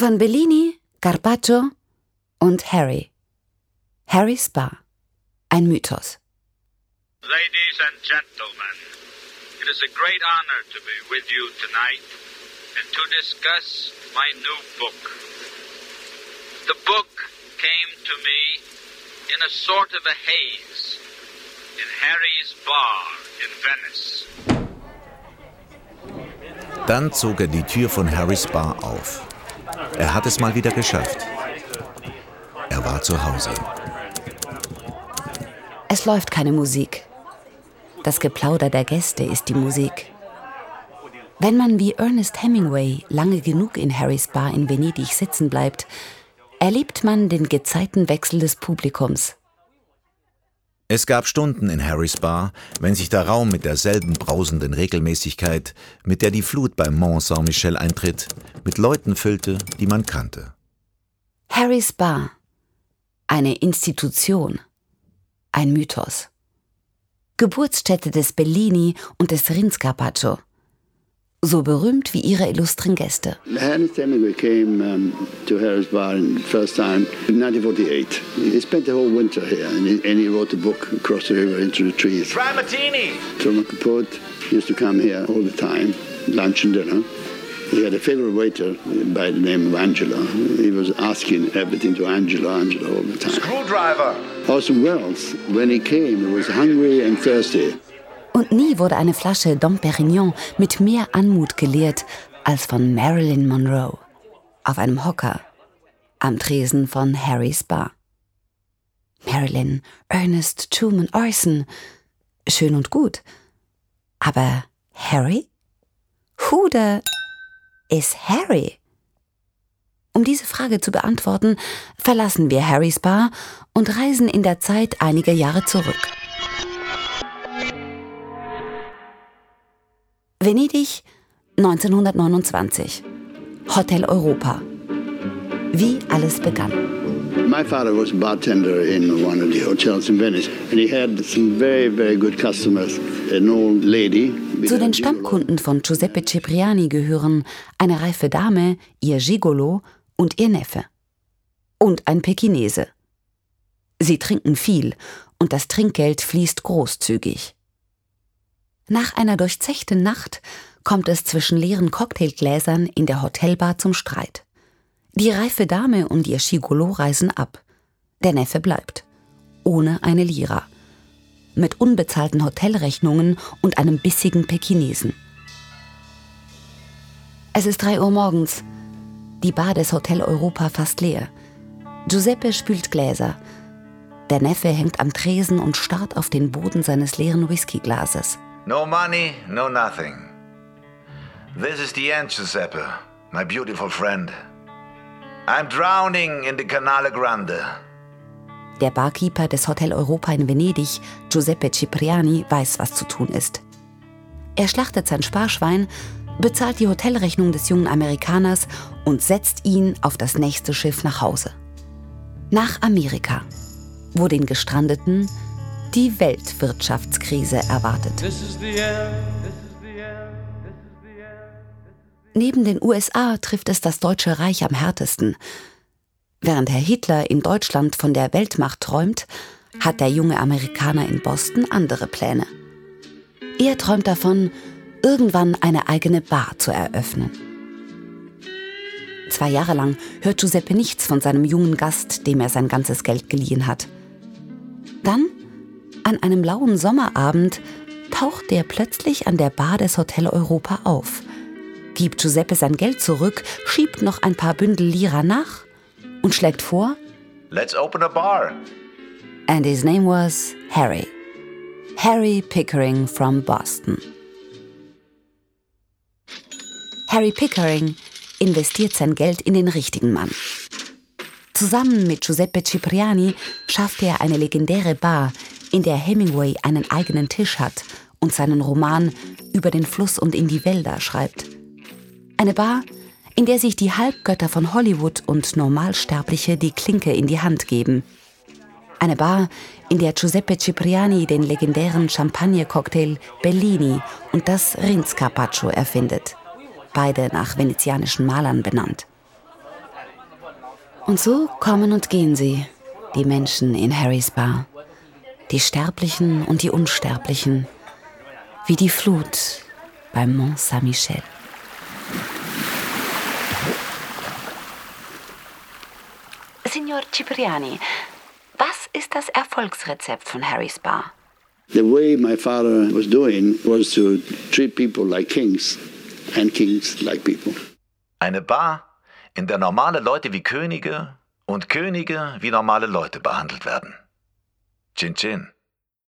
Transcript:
Von Bellini, Carpaccio und Harry. Harrys Bar. Ein Mythos. Ladies and gentlemen, it is a great honor to be with you tonight and to discuss my new book. The book came to me in a sort of a haze in Harry's bar in Venice. Dann zog er die Tür von Harrys Bar auf. Er hat es mal wieder geschafft. Er war zu Hause. Es läuft keine Musik. Das Geplauder der Gäste ist die Musik. Wenn man wie Ernest Hemingway lange genug in Harrys Bar in Venedig sitzen bleibt, erlebt man den Gezeitenwechsel des Publikums. Es gab Stunden in Harrys Bar, wenn sich der Raum mit derselben brausenden Regelmäßigkeit, mit der die Flut beim Mont Saint-Michel eintritt, mit Leuten füllte, die man kannte. Harrys Bar. Eine Institution. Ein Mythos. Geburtsstätte des Bellini und des Rindscarpaccio. So berühmt wie ihre illustren Gäste. Ernest Hemingway came um, to Harris Bar the first time in 1948. He spent the whole winter here and he, and he wrote a book across the river into the trees. Try martini! Truman Capote used to come here all the time, lunch and dinner. He had a favorite waiter by the name of Angela. He was asking everything to Angela, Angela all the time. Screwdriver! Orson Welles, when he came, he was hungry and thirsty. Und nie wurde eine Flasche Dom Perignon mit mehr Anmut geleert als von Marilyn Monroe. Auf einem Hocker am Tresen von Harrys Bar. Marilyn, Ernest, Truman, Orson. Schön und gut. Aber Harry? Who the is Harry? Um diese Frage zu beantworten, verlassen wir Harrys Bar und reisen in der Zeit einige Jahre zurück. Venedig 1929. Hotel Europa. Wie alles begann. My father was a bartender in one of the hotels in Venice, and he had some very, very good customers. An old lady. Zu den Stammkunden von Giuseppe Cipriani gehören eine reife Dame, ihr Gigolo und ihr Neffe. Und ein Pekinese. Sie trinken viel und das Trinkgeld fließt großzügig. Nach einer durchzechten Nacht kommt es zwischen leeren Cocktailgläsern in der Hotelbar zum Streit. Die reife Dame und ihr Gigolo reisen ab. Der Neffe bleibt. Ohne eine Lira. Mit unbezahlten Hotelrechnungen und einem bissigen Pekinesen. Es ist drei Uhr morgens. Die Bar des Hotel Europa fast leer. Giuseppe spült Gläser. Der Neffe hängt am Tresen und starrt auf den Boden seines leeren Whiskyglases. No money, no nothing. This is the end, Giuseppe, my beautiful friend. I'm drowning in the Canale Grande. Der Barkeeper des Hotel Europa in Venedig, Giuseppe Cipriani, weiß, was zu tun ist. Er schlachtet sein Sparschwein, bezahlt die Hotelrechnung des jungen Amerikaners und setzt ihn auf das nächste Schiff nach Hause. Nach Amerika, wo den Gestrandeten die Weltwirtschaftskrise erwartet. Neben den USA trifft es das Deutsche Reich am härtesten. Während Herr Hitler in Deutschland von der Weltmacht träumt, hat der junge Amerikaner in Boston andere Pläne. Er träumt davon, irgendwann eine eigene Bar zu eröffnen. Zwei Jahre lang hört Giuseppe nichts von seinem jungen Gast, dem er sein ganzes Geld geliehen hat. Dann, an einem lauen Sommerabend, taucht er plötzlich an der Bar des Hotel Europa auf, gibt Giuseppe sein Geld zurück, schiebt noch ein paar Bündel Lira nach und schlägt vor, Let's open a bar. and his name was Harry. Harry Pickering from Boston. Harry Pickering investiert sein Geld in den richtigen Mann. Zusammen mit Giuseppe Cipriani schafft er eine legendäre Bar, in der Hemingway einen eigenen Tisch hat und seinen Roman über den Fluss und in die Wälder schreibt. Eine Bar, in der sich die Halbgötter von Hollywood und Normalsterbliche die Klinke in die Hand geben. Eine Bar, in der Giuseppe Cipriani den legendären Champagner-Cocktail Bellini und das Rindscarpaccio erfindet. Beide nach venezianischen Malern benannt. Und so kommen und gehen sie, die Menschen in Harrys Bar. Die Sterblichen und die Unsterblichen. Wie die Flut beim Mont Saint-Michel. Signor Cipriani, was ist das Erfolgsrezept von Harrys Bar? The way my father was doing was to treat people like kings and kings like people. Eine Bar, der normale Leute wie Könige und Könige wie normale Leute behandelt werden. Chin Chin.